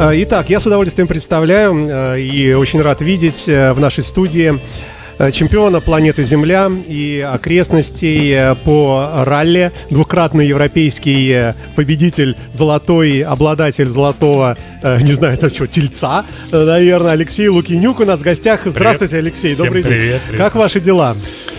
Э, итак, я с удовольствием представляю э, и очень рад видеть э, в нашей студии чемпиона планеты Земля и окрестностей по ралли, двукратный европейский победитель, золотой обладатель золотого, не знаю, это что, тельца, наверное, Алексей Лукинюк у нас в гостях. Здравствуйте, привет. Алексей, Всем добрый привет, день. Привет. Как ваши дела?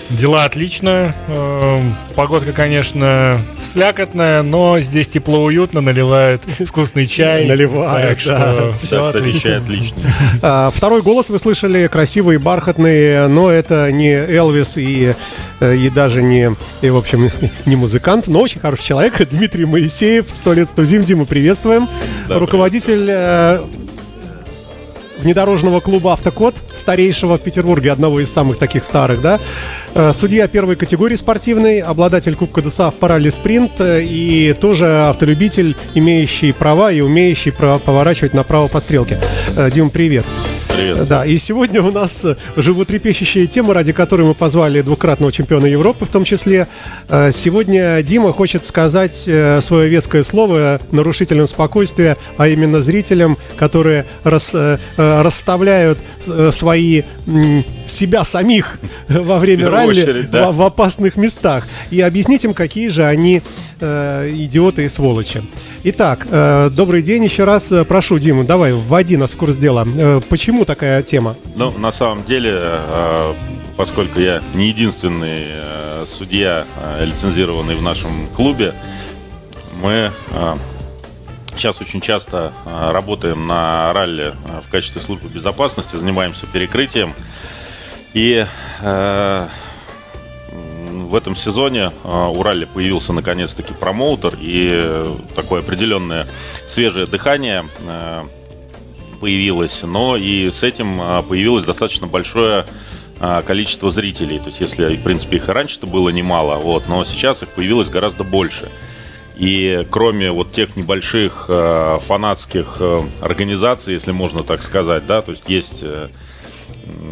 Дела отлично. Эм, погодка, конечно, слякотная, но здесь тепло, уютно, наливают вкусный чай. Наливают, так что все отлично. чай отличный. А, второй голос вы слышали, красивый, бархатный, но это не Элвис и, э, и даже не, и, в общем, не музыкант, но очень хороший человек, Дмитрий Моисеев, сто лет сто зим, Диму приветствуем. Да, Руководитель э, внедорожного клуба «Автокод», старейшего в Петербурге, одного из самых таких старых, да. Э, судья первой категории спортивной, обладатель Кубка ДСА в паралле спринт э, и тоже автолюбитель, имеющий права и умеющий поворачивать направо по стрелке. Дим, привет. Привет. Да, и сегодня у нас животрепещущая тема, ради которой мы позвали двукратного чемпиона Европы в том числе. Сегодня Дима хочет сказать свое веское слово нарушителям спокойствия, а именно зрителям, которые рас, расставляют свои себя самих во время ралли очередь, да. в, в опасных местах. И объяснить им, какие же они э, идиоты и сволочи. Итак, э, добрый день еще раз. Прошу, Дима, давай, вводи нас в курс дела. Э, почему такая тема? Ну, на самом деле, э, поскольку я не единственный э, судья, э, лицензированный в нашем клубе, мы э, сейчас очень часто э, работаем на ралли э, в качестве службы безопасности, занимаемся перекрытием. И э, в этом сезоне э, у ралли появился наконец-таки промоутер и такое определенное свежее дыхание э, появилось, но и с этим э, появилось достаточно большое э, количество зрителей. То есть, если, в принципе, их и раньше-то было немало, вот, но сейчас их появилось гораздо больше. И кроме вот тех небольших э, фанатских э, организаций, если можно так сказать, да, то есть есть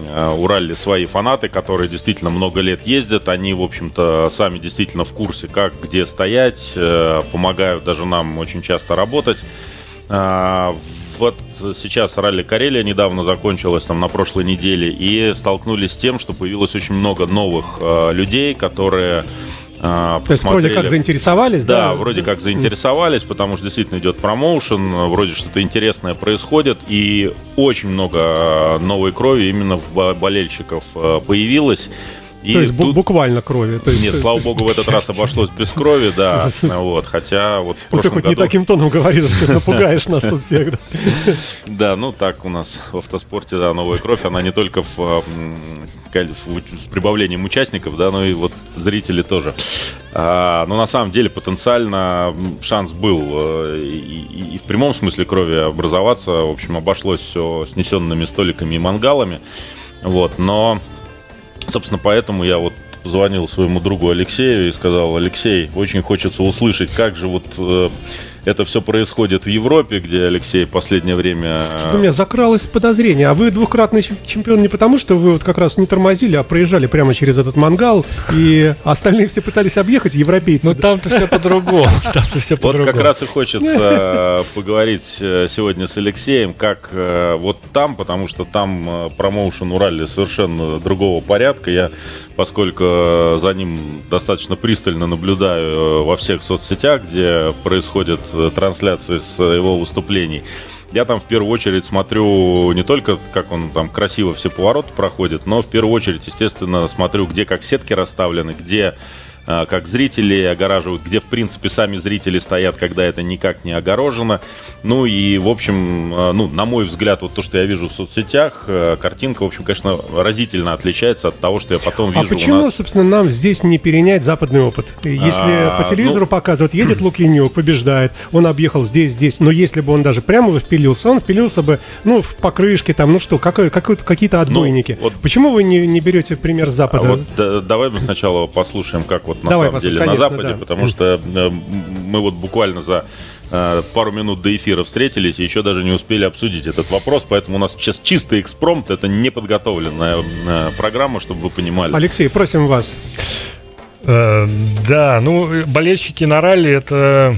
э, у ралли свои фанаты, которые действительно много лет ездят. Они, в общем-то, сами действительно в курсе, как, где стоять, э, помогают даже нам очень часто работать. Э, вот сейчас ралли Карелия недавно закончилась там на прошлой неделе и столкнулись с тем, что появилось очень много новых людей, которые а, То есть вроде как заинтересовались, да? Да, вроде как заинтересовались, потому что действительно идет промоушен, вроде что-то интересное происходит, и очень много а, новой крови именно в болельщиков появилось. И то есть тут... буквально крови. То есть, Нет, то есть... слава богу, в этот раз обошлось без крови, да. Вот, хотя вот Ну ты хоть году... не таким тоном говоришь, что напугаешь нас тут всех. Да, ну так у нас в автоспорте, да, новая кровь, она не только в, с прибавлением участников, да, но и вот зрители тоже. А, но на самом деле потенциально шанс был э, и, и в прямом смысле крови образоваться. В общем, обошлось все снесенными столиками и мангалами. Вот, но Собственно, поэтому я вот позвонил своему другу Алексею и сказал, Алексей, очень хочется услышать, как же вот э, это все происходит в Европе, где Алексей последнее время... Что у меня закралось подозрение. А вы двукратный чемпион не потому, что вы вот как раз не тормозили, а проезжали прямо через этот мангал, и остальные все пытались объехать, европейцы. Ну там-то все по-другому. Там-то все по-другому. Вот как раз и хочется э, поговорить э, сегодня с Алексеем, как э, вот там, потому что там промоушен Уралли совершенно другого порядка. Я, поскольку за ним достаточно пристально наблюдаю во всех соцсетях, где происходят Э, трансляции с его выступлений. Я там в первую очередь смотрю не только, как он там красиво все повороты проходит, но в первую очередь, естественно, смотрю, где как сетки расставлены, где как зрители огораживают, где, в принципе, сами зрители стоят, когда это никак не огорожено. Ну и, в общем, а, ну, на мой взгляд, вот то, что я вижу в соцсетях, а, картинка, в общем, конечно, разительно отличается от того, что я потом вижу А почему, нас... собственно, нам здесь не перенять западный опыт? Если а, по телевизору ну... показывают, едет Лукинюк, побеждает, он объехал здесь, здесь, но если бы он даже прямо впилился, он впилился бы, ну, в покрышке, там, ну что, какой, какой, какие-то отбойники. Ну, вот... Почему вы не, не берете пример Запада? А вот да, давай мы сначала послушаем, как вот на Давай, самом деле конечно, на Западе, да. потому что э, мы вот буквально за э, пару минут до эфира встретились и еще даже не успели обсудить этот вопрос, поэтому у нас сейчас чистый экспромт, это неподготовленная э, программа, чтобы вы понимали. Алексей, просим вас. Да, ну, болельщики на ралли это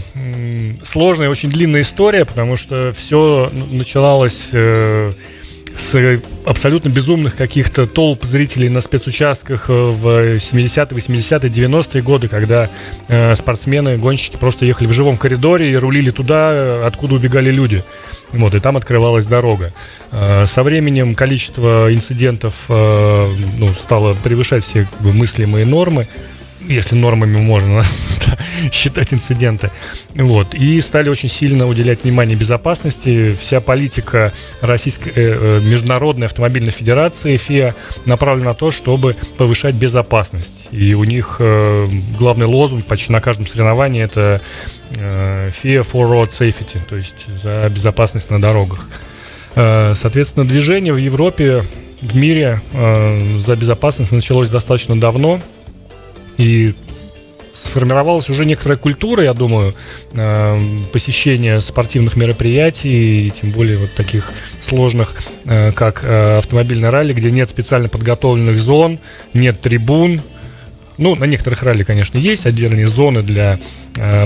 сложная, очень длинная история, потому что все начиналось с абсолютно безумных каких-то толп зрителей на спецучастках э, в 70-е, 80-е, 90-е годы, когда э, спортсмены, гонщики просто ехали в живом коридоре и рулили туда, откуда убегали люди. Вот, и там открывалась дорога. Э, со временем количество инцидентов э, ну, стало превышать все мыслимые нормы если нормами можно считать инциденты. Вот. И стали очень сильно уделять внимание безопасности. Вся политика Российской э, э Международной автомобильной федерации ФИА направлена на то, чтобы повышать безопасность. И у них э, главный лозунг почти на каждом соревновании это э, FIA for Road Safety, то есть за безопасность на дорогах. Э, соответственно, движение в Европе, в мире э, за безопасность началось достаточно давно. И сформировалась уже некоторая культура, я думаю, э, посещения спортивных мероприятий, тем более вот таких сложных, э, как э, автомобильный ралли, где нет специально подготовленных зон, нет трибун. Ну, на некоторых ралли, конечно, есть отдельные зоны для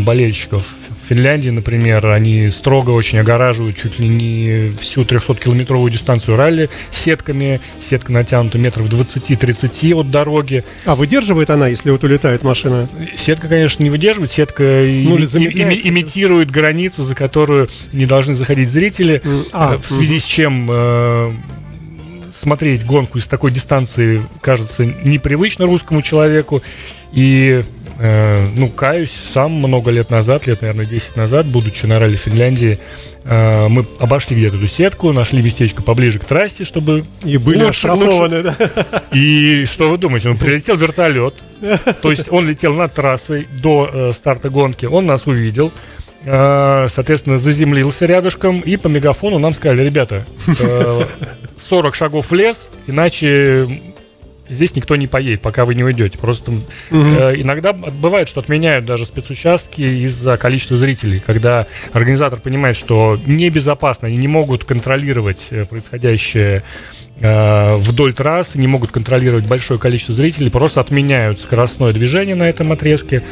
болельщиков в Финляндии, например, они строго очень огораживают чуть ли не всю 300-километровую дистанцию ралли сетками. Сетка натянута метров 20-30 от дороги. А выдерживает она, если вот улетает машина? Сетка, конечно, не выдерживает. Сетка ну, и, и, имитирует границу, за которую не должны заходить зрители. А, в связи угу. с чем э, смотреть гонку из такой дистанции кажется непривычно русскому человеку. И Э, ну, каюсь, сам много лет назад, лет, наверное, 10 назад, будучи на ралли Финляндии, э, мы обошли где-то эту сетку, нашли местечко поближе к трассе, чтобы... И были лучше, лучше. да? И что вы думаете, он прилетел вертолет, то есть он летел над трассой до э, старта гонки, он нас увидел, э, соответственно, заземлился рядышком, и по мегафону нам сказали, ребята, э, 40 шагов в лес, иначе здесь никто не поедет, пока вы не уйдете. Просто угу. э, иногда бывает, что отменяют даже спецучастки из-за количества зрителей, когда организатор понимает, что небезопасно, они не могут контролировать э, происходящее вдоль трассы, не могут контролировать большое количество зрителей, просто отменяют скоростное движение на этом отрезке.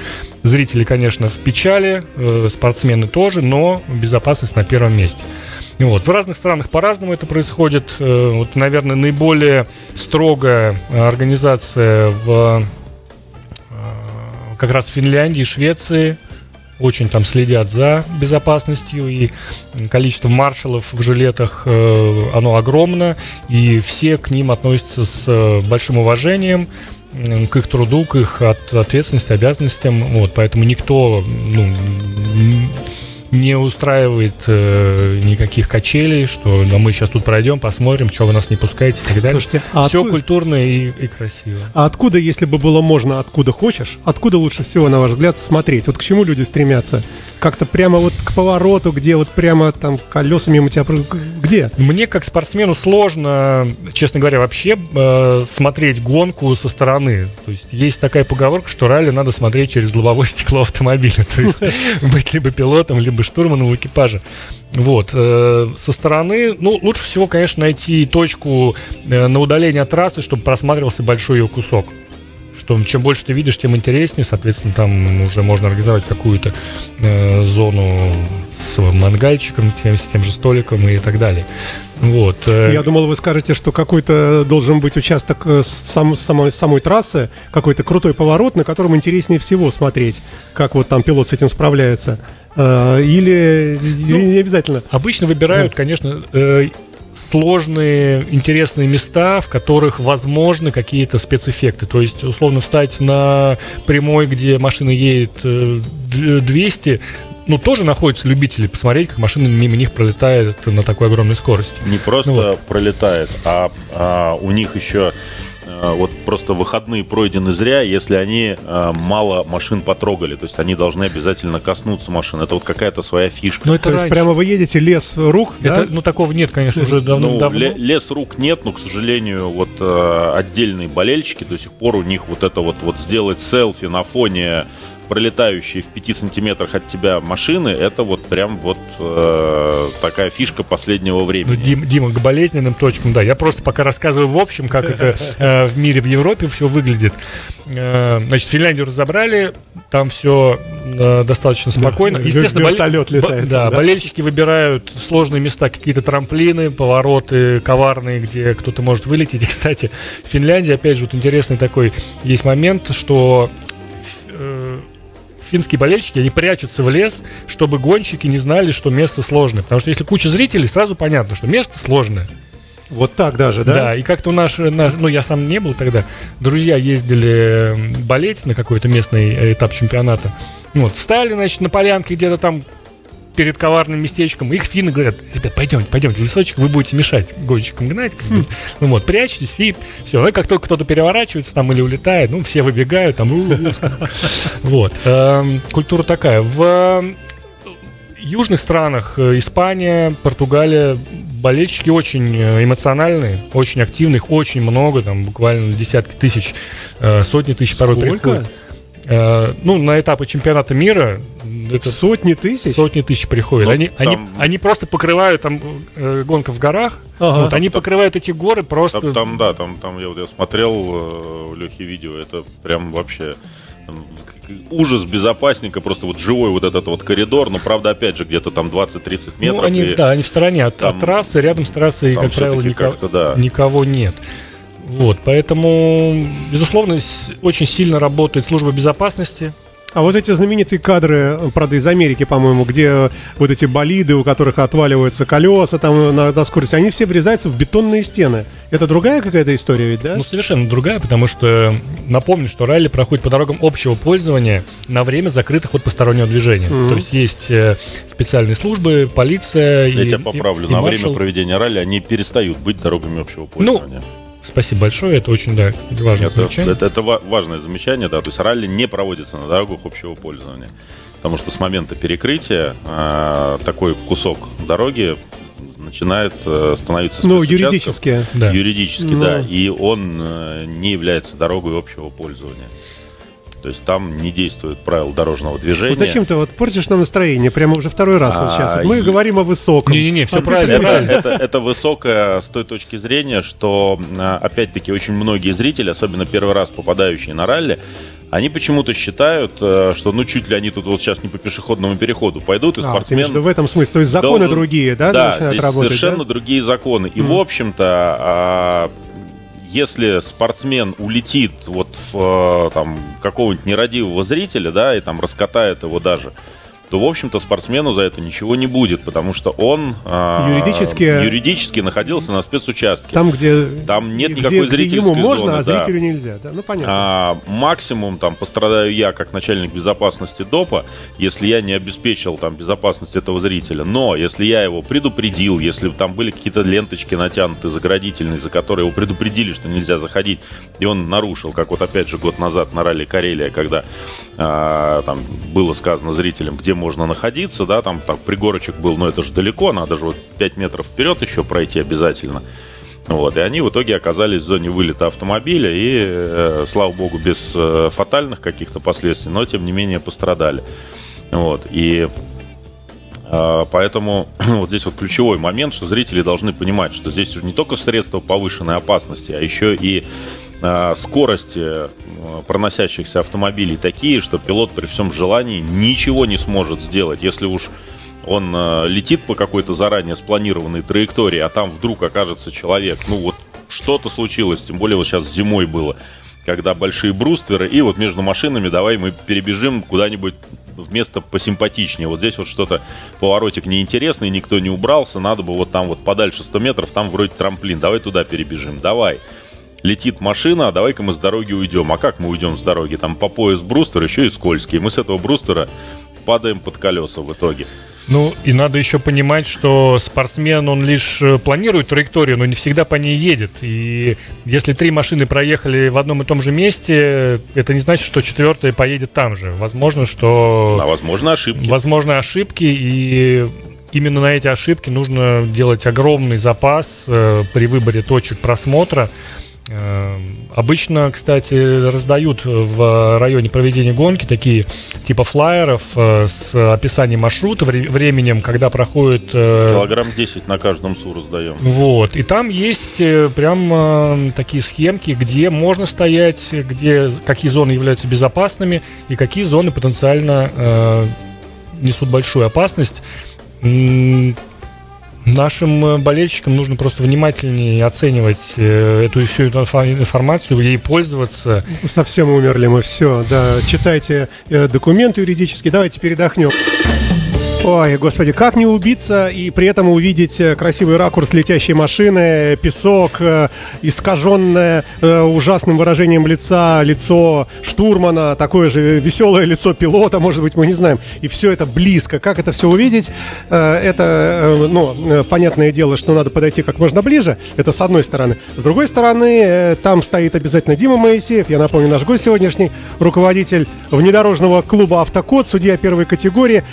Зрители, конечно, в печали, э, спортсмены тоже, но безопасность на первом месте. Вот. В разных странах по-разному это происходит. Э, вот, наверное, наиболее строгая организация в э, как раз в Финляндии, Швеции. Очень там следят за безопасностью и количество маршалов в жилетах э, оно огромно и все к ним относятся с большим уважением к их труду, к их ответственности, обязанностям. Вот, поэтому никто ну, не устраивает э, никаких качелей, что да, мы сейчас тут пройдем, посмотрим, что вы нас не пускаете и так далее. Слушайте, а Все откуда... культурно и, и красиво. А откуда, если бы было можно, откуда хочешь, откуда лучше всего, на ваш взгляд, смотреть? Вот к чему люди стремятся? Как-то прямо вот к повороту, где вот прямо там колеса мимо тебя... Где? Мне, как спортсмену, сложно, честно говоря, вообще э, смотреть гонку со стороны. То есть есть такая поговорка, что ралли надо смотреть через лобовое стекло автомобиля. То есть быть либо пилотом, либо бы штурмана в экипаже. Вот. Э, со стороны, ну, лучше всего, конечно, найти точку э, на удаление от трассы, чтобы просматривался большой ее кусок что чем больше ты видишь, тем интереснее. Соответственно, там уже можно организовать какую-то э, зону с мангальчиком, тем, с тем же столиком и так далее. Вот. Э. Я думал, вы скажете, что какой-то должен быть участок сам, самой, самой трассы, какой-то крутой поворот, на котором интереснее всего смотреть, как вот там пилот с этим справляется. Э, или, ну, или не обязательно. Обычно выбирают, конечно, сложные, интересные места, в которых возможны какие-то спецэффекты. То есть, условно, встать на прямой, где машина едет 200, ну, тоже находятся любители посмотреть, как машина мимо них пролетает на такой огромной скорости. Не просто ну, вот. пролетает, а, а у них еще вот просто выходные пройдены зря, если они а, мало машин потрогали. То есть они должны обязательно коснуться машин. Это вот какая-то своя фишка. Ну, это То раньше. есть прямо вы едете лес рук, это, да? Ну, такого нет, конечно, уже давно. Ну, давно. лес рук нет, но, к сожалению, вот э, отдельные болельщики до сих пор у них вот это вот, вот сделать селфи на фоне пролетающие в 5 сантиметрах от тебя машины, это вот прям вот э, такая фишка последнего времени. Ну, Дим, Дима, к болезненным точкам, да. Я просто пока рассказываю в общем, как это э, в мире, в Европе все выглядит. Э, значит, Финляндию разобрали, там все э, достаточно спокойно. Да, Естественно, вертолет боле- летает бо- да, да? болельщики выбирают сложные места, какие-то трамплины, повороты коварные, где кто-то может вылететь. И, кстати, в Финляндии, опять же, вот интересный такой есть момент, что финские болельщики, они прячутся в лес, чтобы гонщики не знали, что место сложное. Потому что если куча зрителей, сразу понятно, что место сложное. Вот так даже, да? Да, и как-то у наш, наш, ну я сам не был тогда, друзья ездили болеть на какой-то местный э, этап чемпионата. Вот, встали, значит, на полянке где-то там перед коварным местечком. Их финны говорят, ребят, пойдемте, пойдемте, в лесочек, вы будете мешать гонщикам гнать. как бы. Ну вот, прячьтесь и все. Ну и как только кто-то переворачивается там или улетает, ну все выбегают там. Вот. эм, Культура такая. В южных странах, э, Испания, Португалия, болельщики очень э, эмоциональные, очень активные, их очень много, там буквально десятки тысяч, э, сотни тысяч порой Сколько? приходят. Э, Ну, на этапы чемпионата мира это Сотни тысяч? сотни тысяч приходят. Ну, они, они, там- они просто покрывают, там э, гонка в горах, Ага. вот, они покрывают эти горы просто... Там, там, да, там, там я вот я смотрел э, у Лехи видео, это прям вообще там, ужас безопасника, просто вот живой вот этот вот коридор, но правда опять же где-то там 20-30 метров. ну, они, и да, они в стороне от, там- от трассы, рядом с трассой, там как правило, никого, да. никого нет. Вот, поэтому, безусловно, очень сильно работает служба безопасности. А вот эти знаменитые кадры, э, правда, из Америки, по-моему, где э, вот эти болиды, у которых отваливаются колеса там на, на скорости, они все врезаются в бетонные стены. Это другая какая-то история ведь, да? Ну, совершенно другая, потому что напомню, что ралли проходит по дорогам общего пользования на время закрытых от постороннего движения. То есть есть э, специальные службы, полиция Я и тебя поправлю, и- и на маршал. время проведения ралли они перестают быть дорогами общего пользования. Спасибо большое, это очень да, важное это, замечание. это- это ва- важное замечание, да, то есть ралли не проводится на дорогах общего пользования. Потому что с момента перекрытия э, такой кусок дороги начинает э, становиться Ну, юридически. Да. Юридически, Ну. да. И он э, не является дорогой общего пользования. То есть там не действуют правила дорожного движения. Вот зачем ты вот портишь нам настроение прямо уже второй раз вот А, сейчас? Мы и- говорим о высоком. Не-не-не, всё А ты правильно. Это, это высокое с той точки зрения, что, а, опять-таки, очень многие зрители, особенно первый раз попадающие на ралли, они почему-то считают, э, что ну чуть ли они тут вот сейчас не по пешеходному переходу пойдут, и А, ты спортсмен... имеешь в этом смысле. То есть законы должен- другие, да, Да, начинают здесь работать, совершенно да? другие законы. И, в общем-то, а, если спортсмен улетит вот в э, там, какого-нибудь нерадивого зрителя, да, и там раскатает его даже, то, в общем-то, спортсмену за это ничего не будет, потому что он а, Юридически- юридически находился на спецучастке. Там, где, Там нет где- никакой где зрительской ему можно, зоны, а да. зрителю нельзя. Да? Ну, понятно. А, максимум там пострадаю я как начальник безопасности ДОПа, если я не обеспечил там безопасность этого зрителя. Но если я его предупредил, если там были какие-то ленточки натянуты заградительные, за которые его предупредили, что нельзя заходить, и он нарушил, как вот опять же год назад на ралли Карелия, когда а, там было сказано зрителям, где можно находиться, да, там, там пригорочек был, но это же далеко, надо же вот 5 метров вперед еще пройти обязательно. Вот, и они в итоге оказались в зоне вылета автомобиля и, э, слава богу, без э, фатальных каких-то последствий, но тем не менее пострадали. Вот, и э, поэтому вот здесь вот ключевой момент, что зрители должны понимать, что здесь уже не только средства повышенной опасности, а еще и скорости э, проносящихся автомобилей такие, что пилот при всем желании ничего не сможет сделать, если уж он э, летит по какой-то заранее спланированной траектории, а там вдруг окажется человек, ну вот что-то случилось, тем более вот сейчас зимой было, когда большие брустверы, и вот между машинами давай мы перебежим куда-нибудь в место посимпатичнее. Вот здесь вот что-то, поворотик неинтересный, никто не убрался, надо бы вот там вот подальше 100 метров, там вроде трамплин, давай туда перебежим, давай. Летит машина, а давай-ка мы с дороги уйдем. А как мы уйдем с дороги? Там по пояс бруствер, еще и скользкий. Мы с этого брустера падаем под колеса в итоге. Ну, и надо еще понимать, что спортсмен, он лишь э, планирует траекторию, но не всегда по ней едет. И если три машины проехали в одном и том же месте, это не значит, что четвертая поедет там же. Возможно, что... А возможно ошибки. Возможно, ошибки, и именно на эти ошибки нужно делать огромный запас э, при выборе точек просмотра. Обычно, кстати, раздают в районе проведения гонки такие типа флайеров с описанием маршрута, временем, когда проходит... Килограмм 10 на каждом СУ раздаем. Вот. И там есть прям такие схемки, где можно стоять, где какие зоны являются безопасными и какие зоны потенциально несут большую опасность Нашим э, болельщикам нужно просто внимательнее оценивать э, эту всю информацию, ей пользоваться. Совсем умерли мы, все, да. Читайте э, документы юридические, давайте передохнем. Ой, господи, как не убиться и при этом увидеть э, красивый ракурс летящей машины, песок, э, искаженное э, ужасным выражением лица, лицо штурмана, такое же веселое лицо пилота, может быть, мы не знаем. И все это близко. Как это все увидеть? Это, ну, понятное дело, что надо подойти как можно ближе. Это с одной стороны. С другой стороны, там стоит обязательно Дима Моисеев. Я напомню, наш гость сегодняшний, руководитель внедорожного клуба «Автокод», судья первой категории,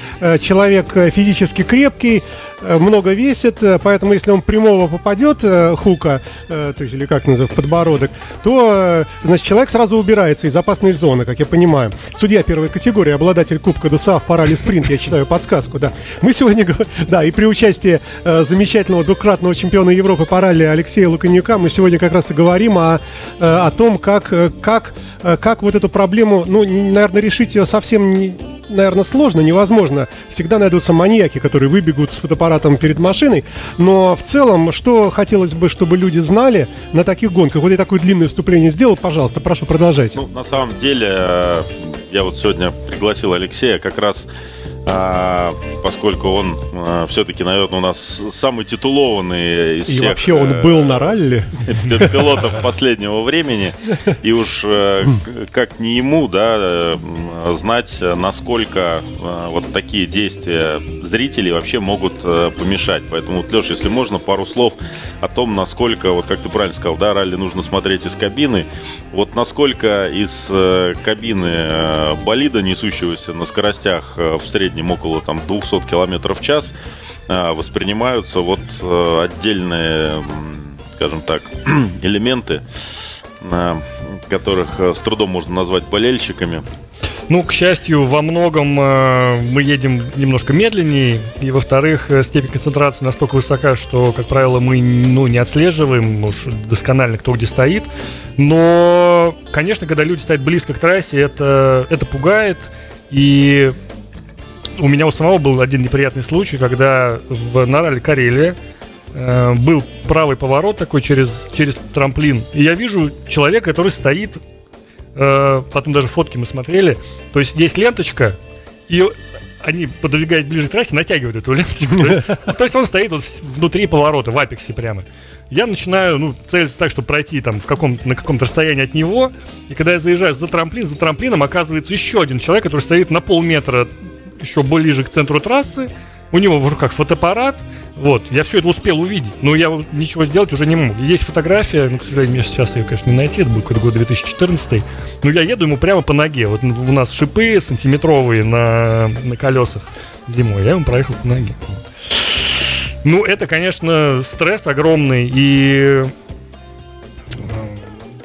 человек человек э, физически крепкий, э, много весит, э, поэтому если он прямого попадет, хука, то есть или как называется, подбородок, то, значит, человек сразу убирается из опасной зоны, как я понимаю. Судья первой категории, обладатель Кубка ДСА в парале спринт, я читаю подсказку, да. Мы сегодня, да, и при участии замечательного двукратного чемпиона Европы по ралли Алексея Луканюка мы сегодня как раз и говорим о, о том, как, как, как вот эту проблему, ну, наверное, решить ее совсем не наверное, сложно, невозможно. Всегда найдутся маньяки, которые выбегут с фотоаппаратом перед машиной. Но в целом, что хотелось бы, чтобы люди знали на таких гонках? Вот я такое длинное вступление сделал, пожалуйста, прошу, продолжайте. Ну, на самом деле, э, я вот сегодня пригласил Алексея как раз а, поскольку он а, все-таки, наверное, у нас самый титулованный из и всех... вообще он э, был на ралли. Пилотов последнего времени. И уж э, как не ему, да, э, знать, насколько э, вот такие действия зрителей вообще могут помешать. Поэтому, вот, Леш, если можно, пару слов о том, насколько, вот как ты правильно сказал, да, ралли нужно смотреть из кабины. Вот насколько из кабины болида, несущегося на скоростях в среднем среднем около там, 200 км в час, а, воспринимаются вот э, отдельные, скажем так, элементы, которых э, с трудом можно назвать болельщиками. Ну, к счастью, во многом э, мы едем немножко медленнее, и, во-вторых, степень концентрации настолько высока, что, как правило, мы ну, не отслеживаем уж досконально, кто где стоит. Но, конечно, когда люди стоят близко к трассе, это, это пугает, и у меня у самого был один неприятный случай, когда в Нарале Карелия э, был правый поворот такой через, через трамплин. И я вижу человека, который стоит, э, потом даже фотки мы смотрели. То есть есть ленточка, и они, подвигаясь ближе к трассе, натягивают эту ленточку. То есть он стоит вот внутри поворота, в апексе прямо. Я начинаю, ну, целиться так, чтобы пройти там в каком на каком-то расстоянии от него. И когда я заезжаю за трамплин, за трамплином оказывается еще один человек, который стоит на полметра еще ближе к центру трассы, у него в руках фотоаппарат, вот, я все это успел увидеть, но я ничего сделать уже не мог. Есть фотография, но, к сожалению, мне сейчас ее, конечно, не найти, это был какой-то год 2014, но я еду ему прямо по ноге, вот у нас шипы сантиметровые на, на колесах зимой, я ему проехал по ноге. Ну, это, конечно, стресс огромный, и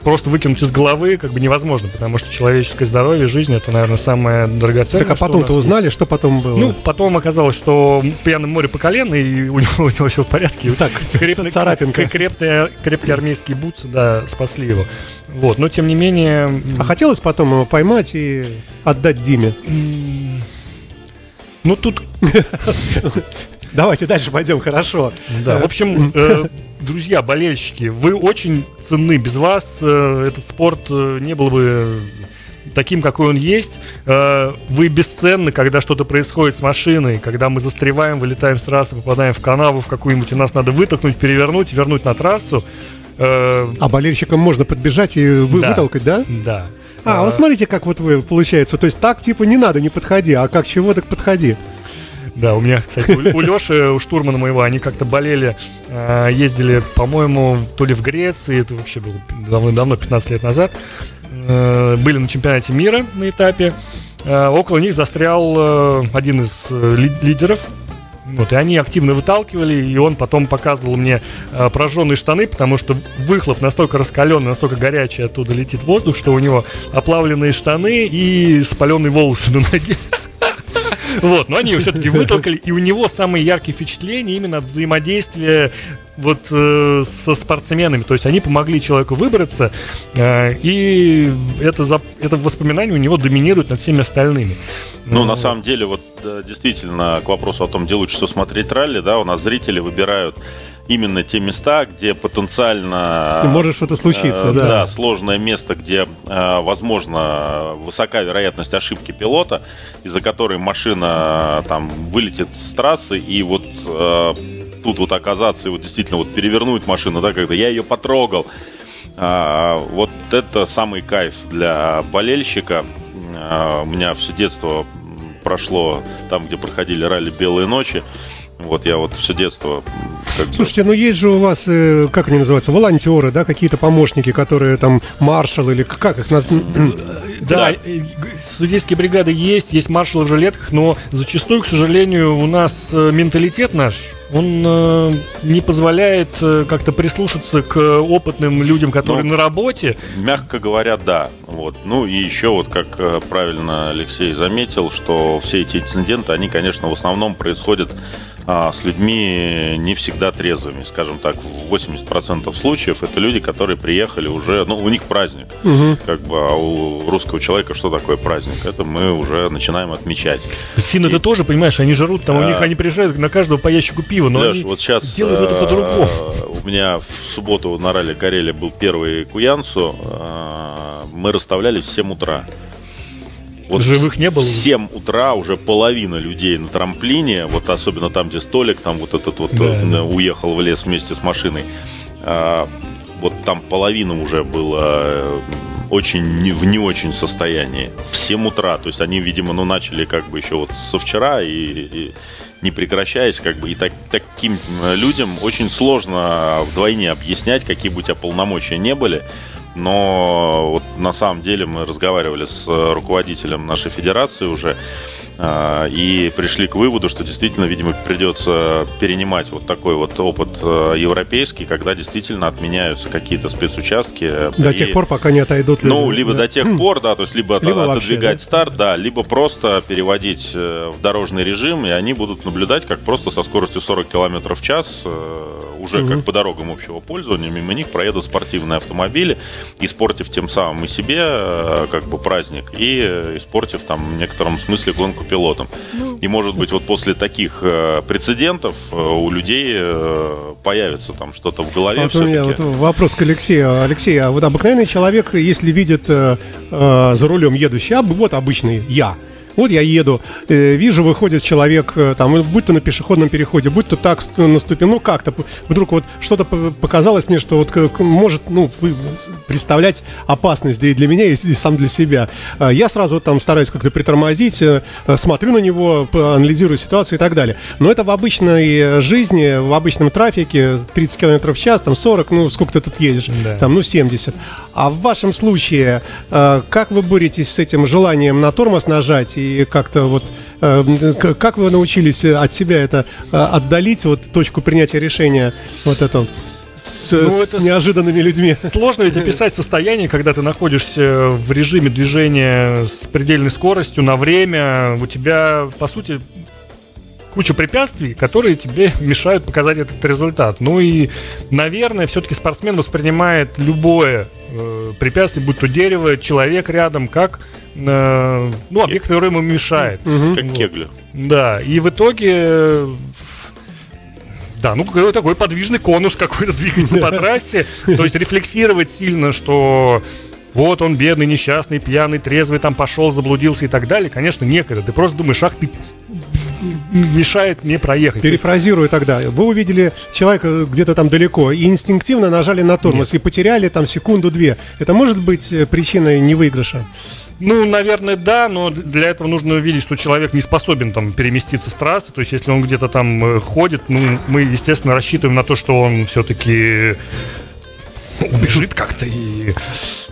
просто выкинуть из головы как бы невозможно, потому что человеческое здоровье, жизнь это, наверное, самое драгоценное. Так а потом-то узнали, есть. что потом было? Ну, потом оказалось, что пьяным море по колено, и у него, у него все в порядке. Так, крепкий, царапинка. Крепкие, крепкие армейские бутсы, да, спасли его. Вот, но тем не менее... А хотелось потом его поймать и отдать Диме? Ну, тут... Давайте дальше пойдем, хорошо. Да, в общем, э, друзья, болельщики, вы очень ценны. Без вас э, этот спорт э, не был бы таким, какой он есть. Э, вы бесценны, когда что-то происходит с машиной, когда мы застреваем, вылетаем с трассы, попадаем в канаву в какую-нибудь, и нас надо вытолкнуть, перевернуть, вернуть на трассу. Э, а болельщикам можно подбежать и вы, да, вытолкать, да? Да. А, а, вот смотрите, как вот вы получается. То есть так типа не надо, не подходи, а как чего, так подходи. Да, у меня, кстати, у, у Леши, у штурмана моего, они как-то болели, э, ездили, по-моему, то ли в Греции, это вообще было давно-давно, 15 лет назад, э, были на чемпионате мира на этапе. Э, около них застрял э, один из э, ли, лидеров Вот, и они активно выталкивали, и он потом показывал мне э, прожженные штаны, потому что выхлоп настолько раскаленный, настолько горячий, оттуда летит воздух, что у него оплавленные штаны и спаленные волосы на ноге. Вот, но они его все-таки вытолкали, и у него самые яркие впечатления именно от взаимодействия вот э, со спортсменами. То есть они помогли человеку выбраться, э, и это, за, это воспоминание у него доминирует над всеми остальными. Ну, ну на самом деле, вот действительно, к вопросу о том, где лучше всего смотреть ралли, да, у нас зрители выбирают именно те места, где потенциально... может что-то случиться, э, да. Да, сложное место, где, э, возможно, высока вероятность ошибки пилота, из-за которой машина там вылетит с трассы, и вот э, тут вот оказаться и вот действительно вот перевернуть машину, да, когда я ее потрогал. А, вот это самый кайф для болельщика. А, у меня все детство прошло там, где проходили ралли «Белые ночи». Вот я вот все детство как Слушайте, ну есть же у вас, э, как они называются, волонтеры, да, какие-то помощники, которые там маршал или как их назвать? Да, да, судейские бригады есть, есть маршалы в жилетках, но зачастую, к сожалению, у нас э, менталитет наш, он э, не позволяет э, как-то прислушаться к опытным людям, которые ну, на работе. Мягко говоря, да. Вот. Ну и еще вот, как э, правильно Алексей заметил, что все эти инциденты, они, конечно, в основном происходят а, с людьми не всегда трезвыми. Скажем так, в 80% случаев это люди, которые приехали уже, ну, у них праздник. Угу. Как бы, а у русского человека что такое праздник? Это мы уже начинаем отмечать. Финны это тоже, понимаешь, они жрут, там а, у них они приезжают на каждого по ящику пива, но Леш, они вот сейчас делают это по-другому. У меня в субботу на ралли Карелия был первый Куянсу. Мы расставлялись в 7 утра. Вот Живых не было? В 7 утра уже половина людей на трамплине, вот особенно там, где столик, там вот этот вот да, э, да. уехал в лес вместе с машиной. А, вот там половина уже было э, очень не, в не очень состоянии. В 7 утра. То есть они, видимо, ну, начали как бы еще вот со вчера и, и не прекращаясь, как бы, и так, таким э, людям очень сложно вдвойне объяснять, какие бы у тебя полномочия не были но вот на самом деле мы разговаривали с э, руководителем нашей федерации уже а, и пришли к выводу, что действительно, видимо, придется перенимать вот такой вот опыт э, европейский, когда действительно отменяются какие-то спецучастки. До при... тех пор, пока не отойдут люди. Ну, либо да. до тех пор, да, то есть либо, либо отодвигать вообще, да? старт, да, либо просто переводить э, в дорожный режим, и они будут наблюдать, как просто со скоростью 40 км в час уже угу. как по дорогам общего пользования, мимо них проедут спортивные автомобили, испортив тем самым и себе как бы праздник, и испортив там в некотором смысле гонку пилотом. Ну, и может быть вот после таких э, прецедентов э, у людей э, появится там что-то в голове. Вот у меня вот вопрос к Алексею. Алексей, а вот обыкновенный человек, если видит э, э, за рулем едущий, а вот обычный я, вот я еду, э, вижу, выходит человек, э, там, будь то на пешеходном переходе, будь то так наступил, ну как-то, вдруг вот что-то показалось мне, что вот может, ну, представлять опасность и для меня, и сам для себя. Э, я сразу там стараюсь как-то притормозить, смотрю на него, анализирую ситуацию и так далее. Но это в обычной жизни, в обычном трафике, 30 км в час, там 40, ну сколько ты тут едешь, да. там, ну 70. А в вашем случае, как вы боретесь с этим желанием на тормоз нажать и как-то вот э, как вы научились от себя это э, отдалить, вот точку принятия решения вот это? С, ну, с это неожиданными людьми. Сложно ведь описать состояние, когда ты находишься в режиме движения с предельной скоростью на время. У тебя, по сути, куча препятствий, которые тебе мешают показать этот результат. Ну и, наверное, все-таки спортсмен воспринимает любое э, препятствие, будь то дерево, человек рядом, как э, ну, объект, который ему мешает. Угу. Как кеглю. Да, и в итоге да, ну такой подвижный конус какой-то двигается по трассе. То есть рефлексировать сильно, что вот он бедный, несчастный, пьяный, трезвый, там пошел, заблудился и так далее, конечно, некогда. Ты просто думаешь, ах ты мешает мне проехать. Перефразирую тогда. Вы увидели человека где-то там далеко и инстинктивно нажали на тормоз Нет. и потеряли там секунду-две. Это может быть э, причиной невыигрыша? Ну, наверное, да, но для этого нужно увидеть, что человек не способен там переместиться с трассы. То есть, если он где-то там э, ходит, ну, мы, естественно, рассчитываем на то, что он все-таки убежит как-то и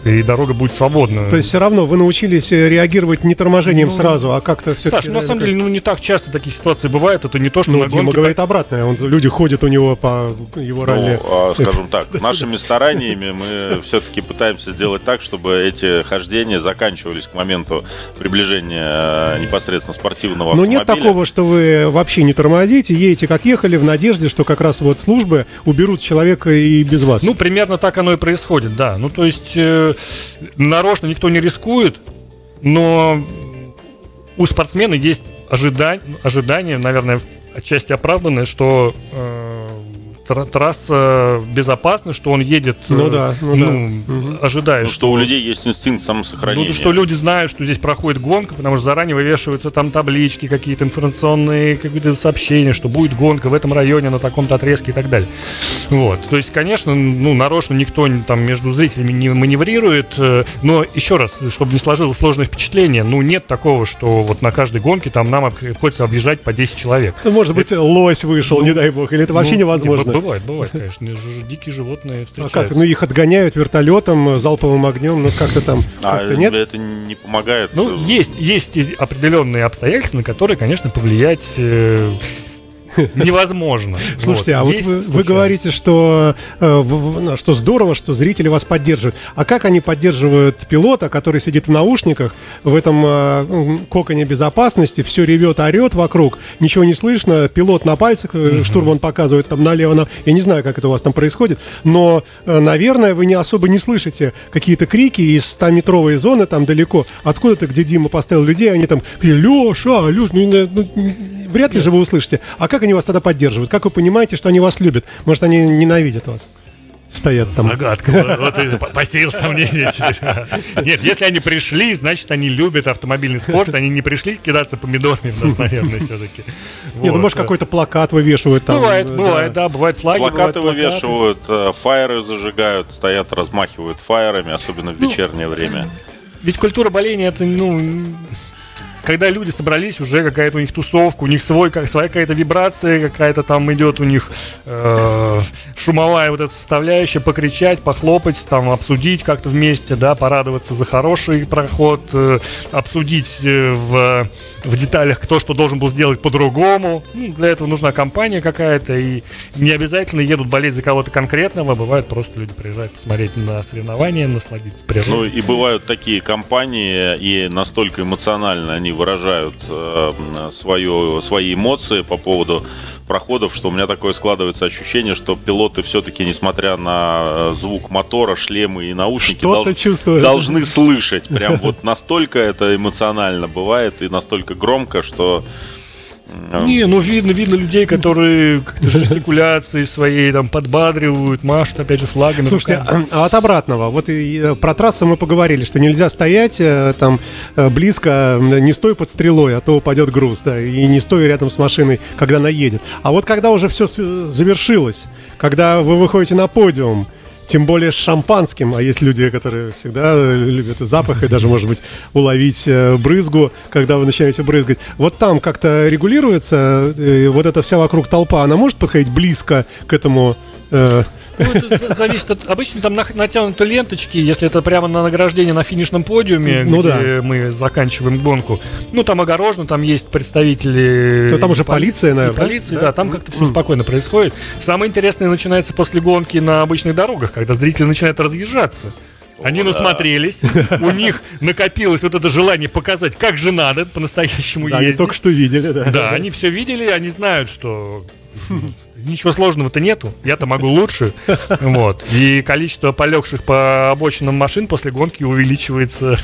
и дорога будет свободна. То есть все равно вы научились э, реагировать не торможением ну, сразу, а как-то все Саш, ну, на самом деле, ну не так часто такие ситуации бывают. Это не то, что ну, на Дима гонке... говорит обратное. Он, люди ходят у него по его ралли. Ну, скажем так, нашими стараниями мы все-таки пытаемся сделать так, чтобы эти хождения заканчивались к моменту приближения э, непосредственно спортивного Но нет такого, что вы вообще не тормозите, едете как ехали в надежде, что как раз вот службы уберут человека и без вас. Ну, примерно так оно и происходит, да. Ну, то есть э, нарочно никто не рискует, но у спортсмена есть ожидание, ожидание наверное, отчасти оправданное, что э, трасса безопасна, что он едет, ну, да, ну, ну, да. ожидая. Ну, что, что у людей есть инстинкт самосохранения. Ну, что люди знают, что здесь проходит гонка, потому что заранее вывешиваются там таблички, какие-то информационные какие-то сообщения, что будет гонка в этом районе на таком-то отрезке и так далее. Вот. То есть, конечно, ну, нарочно никто там между зрителями не маневрирует, э, но еще раз, чтобы не сложилось сложное впечатление, ну, нет такого, что вот на каждой гонке там нам приходится объезжать по 10 человек. Ну, может быть, это... лось вышел, ну, не дай бог, или это вообще ну, невозможно? Бывает, бывает, конечно. Дикие животные встречаются. А как? Ну, их отгоняют вертолетом, залповым огнем, ну, как-то там, а, как-то нет? это не помогает? Ну, есть, есть определенные обстоятельства, на которые, конечно, повлиять э, невозможно. Слушайте, вот. а вот вы, вы говорите, что, э, ну, что здорово, что зрители вас поддерживают. А как они поддерживают пилота, который сидит в наушниках, в этом э, коконе безопасности, все ревет, орет вокруг, ничего не слышно, пилот на пальцах, э, штурман показывает там налево, на... я не знаю, как это у вас там происходит, но, наверное, вы не особо не слышите какие-то крики из 100-метровой зоны там далеко, откуда-то, где Дима поставил людей, они там, Леша, Леш, ну, ну, вряд ли же вы услышите. А как они вас тогда поддерживают? Как вы понимаете, что они вас любят? Может, они ненавидят вас? стоят там. Загадка. Вот и посеял сомнение. Нет, если они пришли, значит, они любят автомобильный спорт. Они не пришли кидаться помидорами в нас, наверное, все-таки. Нет, ну, может, какой-то плакат вывешивают там. Бывает, бывает, да, бывает флаги. Плакаты вывешивают, э, фаеры зажигают, стоят, размахивают фаерами, особенно в ну, вечернее время. Ведь культура боления это, ну, когда люди собрались, уже какая-то у них тусовка, у них свой, как, своя какая-то вибрация, какая-то там идет у них э, шумовая вот эта составляющая, покричать, похлопать, там, обсудить как-то вместе, да, порадоваться за хороший проход, э, обсудить э, в, в деталях, кто что должен был сделать по-другому. Ну, для этого нужна компания какая-то, и не обязательно едут болеть за кого-то конкретного, бывает просто люди приезжают посмотреть на соревнования, насладиться природой. Ну, и бывают такие компании, и настолько эмоционально они выражают э, свое, свои эмоции по поводу проходов, что у меня такое складывается ощущение, что пилоты все-таки, несмотря на э, звук мотора, шлемы и наушники, дол- должны слышать. Прям вот настолько это эмоционально бывает и настолько громко, что не, ну видно, видно людей, которые как-то жестикуляции своей там подбадривают, машут, опять же, флагами. Слушайте, руками. а от обратного, вот и э, про трассу мы поговорили, что нельзя стоять э, там э, близко, не стой под стрелой, а то упадет груз, да, и не стой рядом с машиной, когда она едет. А вот когда уже все завершилось, когда вы выходите на подиум, тем более с шампанским, а есть люди, которые всегда любят запах и даже, может быть, уловить э, брызгу, когда вы начинаете брызгать. Вот там как-то регулируется э, вот эта вся вокруг толпа, она может подходить близко к этому э, ну, это зависит от... Обычно там натянуты ленточки, если это прямо на награждение на финишном подиуме, ну, где да. мы заканчиваем гонку. Ну, там огорожено, там есть представители... Ну, там уже полиция, наверное, Полиции, да, да там как-то все спокойно происходит. Самое интересное начинается после гонки на обычных дорогах, когда зрители начинают разъезжаться. Они О, насмотрелись, да. у них накопилось вот это желание показать, как же надо по-настоящему да, ездить. Они только что видели, да. Да, они все видели, они знают, что ничего сложного-то нету. Я-то могу лучше. Вот. И количество полегших по обочинам машин после гонки увеличивается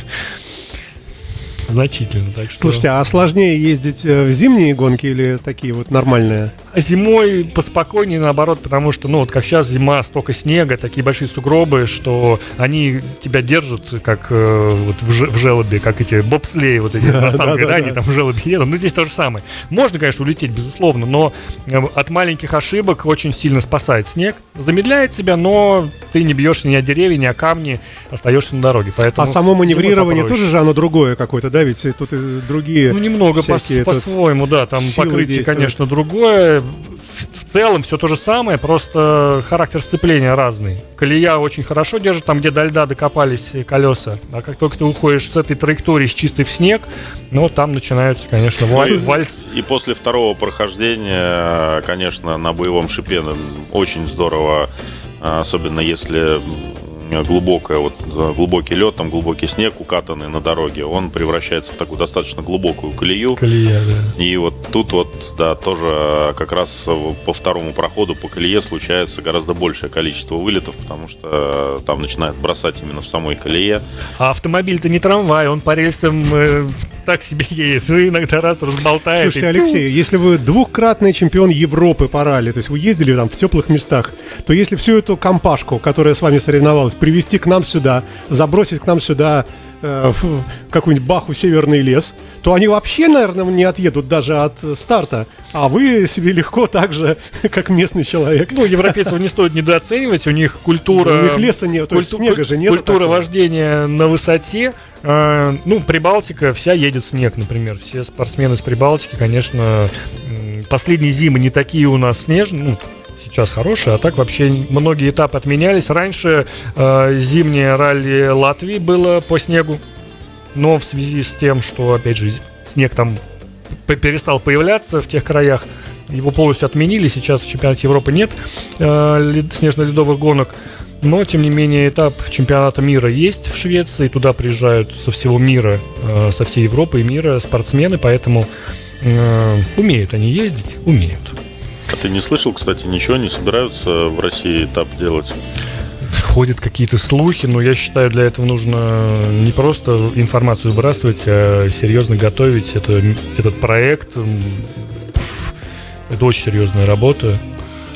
значительно. Так что... Слушайте, а сложнее ездить э, в зимние гонки или такие вот нормальные? Зимой поспокойнее, наоборот, потому что, ну, вот как сейчас зима, столько снега, такие большие сугробы, что они тебя держат, как э, вот в, в желобе, как эти бобслеи, вот эти на самом да, они там в желобе едут. Ну, здесь то же самое. Можно, конечно, улететь, безусловно, но э, от маленьких ошибок очень сильно спасает снег. Замедляет себя, но ты не бьешься ни о деревья, ни о камни, остаешься на дороге. Поэтому а само маневрирование тоже же оно другое какое-то, да? Ведь тут и другие Ну, немного по- по-своему, да. Там покрытие, конечно, другое. В целом все то же самое, просто характер сцепления разный. Колея очень хорошо держит, там, где до льда докопались колеса. А как только ты уходишь с этой траектории с чистой в снег, ну, там начинаются, конечно, валь, вальс. И после второго прохождения, конечно, на боевом шипе очень здорово, особенно если глубокая, вот глубокий лед, там глубокий снег укатанный на дороге, он превращается в такую достаточно глубокую колею. Колея, да. И вот тут вот, да, тоже как раз по второму проходу по колее случается гораздо большее количество вылетов, потому что там начинает бросать именно в самой колее. А автомобиль-то не трамвай, он по рельсам э, так себе едет, ну иногда раз разболтает. Слушайте, и... Алексей, если вы двухкратный чемпион Европы по ралли, то есть вы ездили там в теплых местах, то если всю эту компашку, которая с вами соревновалась, привести к нам сюда, забросить к нам сюда э, в какую-нибудь баху северный лес, то они вообще, наверное, не отъедут даже от старта. А вы себе легко так же, как местный человек. Ну, европейцев не стоит недооценивать, у них культура... У них леса нет, то есть снега же нет. Культура такого. вождения на высоте. Э, ну, Прибалтика, вся едет снег, например. Все спортсмены с Прибалтики, конечно, последние зимы не такие у нас снежные, ну, сейчас хорошие, а так вообще многие этапы отменялись. Раньше э, зимнее ралли Латвии было по снегу, но в связи с тем, что, опять же, снег там перестал появляться в тех краях, его полностью отменили, сейчас в чемпионате Европы нет э, снежно-ледовых гонок. Но, тем не менее, этап чемпионата мира есть в Швеции. Туда приезжают со всего мира, э, со всей Европы и мира спортсмены, поэтому э, умеют они ездить, умеют. А ты не слышал, кстати, ничего не собираются в России этап делать? ходят какие-то слухи, но я считаю, для этого нужно не просто информацию выбрасывать, а серьезно готовить это, этот проект. Это очень серьезная работа.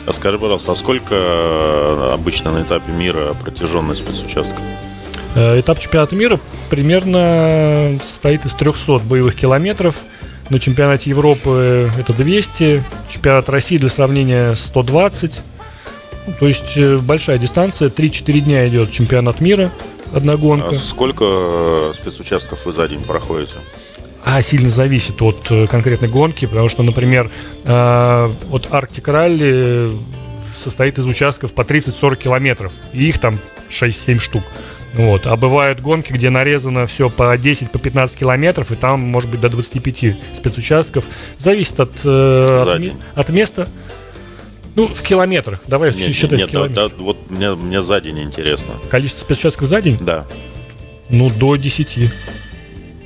А скажи, пожалуйста, а сколько обычно на этапе мира протяженность спецучастка? Э, этап чемпионата мира примерно состоит из 300 боевых километров. На чемпионате Европы это 200, чемпионат России для сравнения 120. Ну, то есть э, большая дистанция, 3-4 дня идет чемпионат мира, одна гонка. А сколько э, спецучастков вы за день проходите? А сильно зависит от э, конкретной гонки, потому что, например, вот Арктик Ралли состоит из участков по 30-40 километров, и их там 6-7 штук. Вот. А бывают гонки, где нарезано все по 10, по 15 километров, и там может быть до 25 спецучастков. Зависит от, от, от места. Ну, в километрах. Давай нет, считать нет, в километрах. Да, да, вот мне, мне за день интересно. Количество спецучастков за день? Да. Ну, до 10.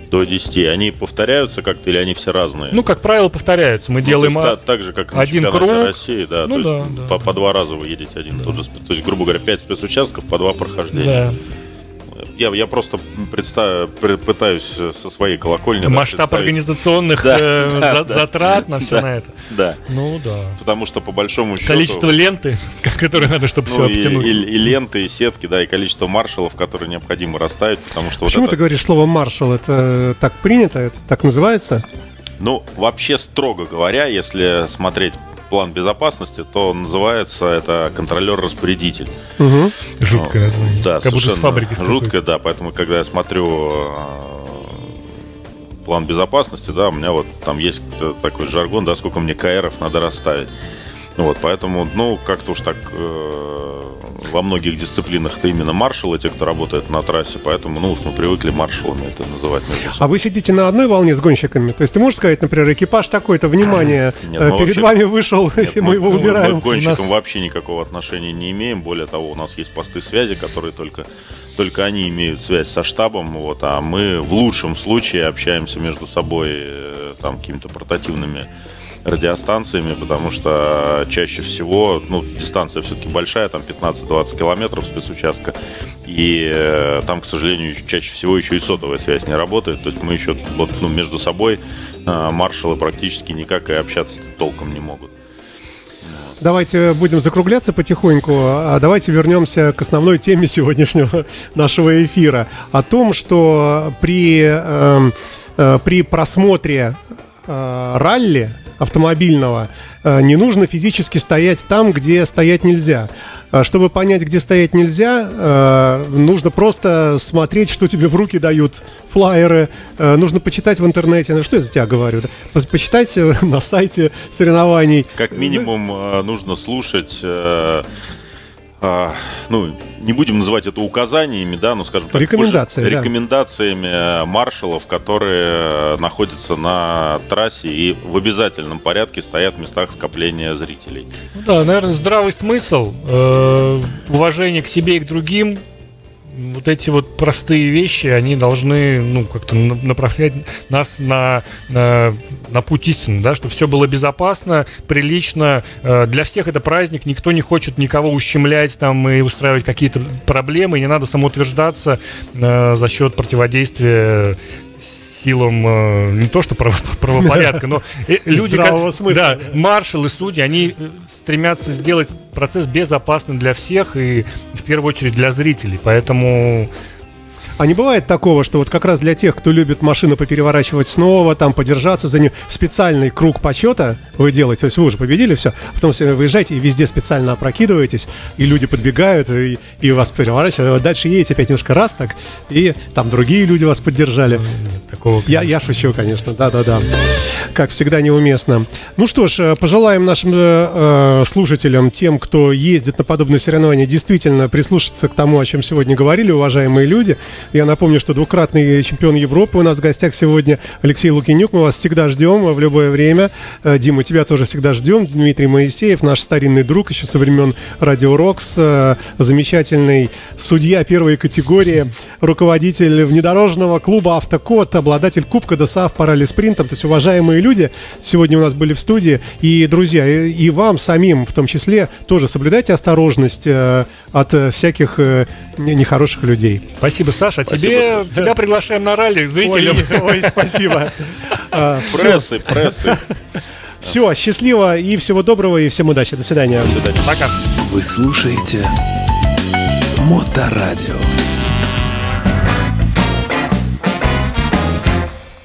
До 10. Они повторяются как-то или они все разные? Ну, как правило, повторяются. Мы ну, делаем есть, а... так же, как один круг. России, да. Ну, то да, есть да. По, по два раза вы едете один да. тот же. То есть, грубо говоря, 5 спецучастков по два прохождения. Да я, я просто представ, пытаюсь э, со своей колокольни... Масштаб организационных да, э, да, за, да, затрат на все да, на это. Да. Ну да. Потому что по большому счету... Количество ленты, которые надо, чтобы ну, все и, обтянуть. И, и ленты, и сетки, да, и количество маршалов, которые необходимо расставить, потому что... Почему вот ты это... говоришь слово маршал? Это так принято? Это так называется? Ну, вообще, строго говоря, если смотреть план безопасности, то называется это контролер-распорядитель. Угу. Жуткое название. Да, как будто с фабрики. Жуткое, да, поэтому когда я смотрю э, план безопасности, да, у меня вот там есть такой жаргон, да, сколько мне КРов надо расставить. Вот, поэтому, ну, как-то уж так э, во многих дисциплинах это именно маршалы, те, кто работает на трассе, поэтому, ну, мы привыкли маршалами это называть. А вы сидите на одной волне с гонщиками? То есть ты можешь сказать, например, экипаж такой-то, внимание, Нет, э, перед вообще... вами вышел, Нет, мы, мы его убираем. Мы к гонщикам нас... вообще никакого отношения не имеем, более того, у нас есть посты связи, которые только только они имеют связь со штабом, вот, а мы в лучшем случае общаемся между собой э, там какими-то портативными радиостанциями, потому что чаще всего, ну, дистанция все-таки большая, там 15-20 километров спецучастка, и э, там, к сожалению, чаще всего еще и сотовая связь не работает, то есть мы еще вот, ну, между собой э, маршалы практически никак и общаться толком не могут. Давайте будем закругляться потихоньку, а давайте вернемся к основной теме сегодняшнего нашего эфира. О том, что при, э, э, при просмотре э, ралли автомобильного, не нужно физически стоять там, где стоять нельзя. Чтобы понять, где стоять нельзя, нужно просто смотреть, что тебе в руки дают флайеры, нужно почитать в интернете, ну что я за тебя говорю, да? почитать на сайте соревнований. Как минимум нужно слушать ну, не будем называть это указаниями, да, но, скажем так, Рекомендации, позже, да. рекомендациями э, маршалов, которые э, находятся на трассе и в обязательном порядке стоят в местах скопления зрителей. Ну да, наверное, здравый смысл, э, уважение к себе и к другим, вот эти вот простые вещи, они должны, ну, как-то направлять нас на, на, на путь истины, да, чтобы все было безопасно, прилично. Э, для всех это праздник, никто не хочет никого ущемлять там и устраивать какие-то проблемы, не надо самоутверждаться э, за счет противодействия силам э, не то что право, правопорядка, но люди, да, маршалы, судьи, они э, стремятся сделать процесс безопасным для всех и в первую очередь для зрителей. Поэтому а не бывает такого, что вот как раз для тех, кто любит машину попереворачивать снова, там подержаться за нее, специальный круг почета вы делаете, то есть вы уже победили, все, потом все выезжаете и везде специально опрокидываетесь, и люди подбегают, и, и вас переворачивают, дальше едете опять немножко раз так, и там другие люди вас поддержали. Такого, я, я шучу, конечно, да-да-да. Как всегда неуместно. Ну что ж, э, пожелаем нашим э, э, слушателям, тем, кто ездит на подобные соревнования, действительно прислушаться к тому, о чем сегодня говорили, уважаемые люди. Я напомню, что двукратный чемпион Европы у нас в гостях сегодня Алексей Лукинюк. Мы вас всегда ждем в любое время. Э, Дима, тебя тоже всегда ждем. Дмитрий Моисеев, наш старинный друг еще со времен Радио Рокс. Э, замечательный судья первой категории, руководитель внедорожного клуба «Автокод», обладатель Кубка ДСА в паралле спринтом. То есть уважаемые люди сегодня у нас были в студии. И, друзья, и вам самим в том числе тоже соблюдайте осторожность э, от всяких нехороших людей. Спасибо, Саша. Саша, тебе, тебя приглашаем на ралли зрителям. Ой, ой спасибо. А, прессы, прессы. Все, счастливо и всего доброго, и всем удачи. До свидания. До свидания. Пока. Вы слушаете Моторадио.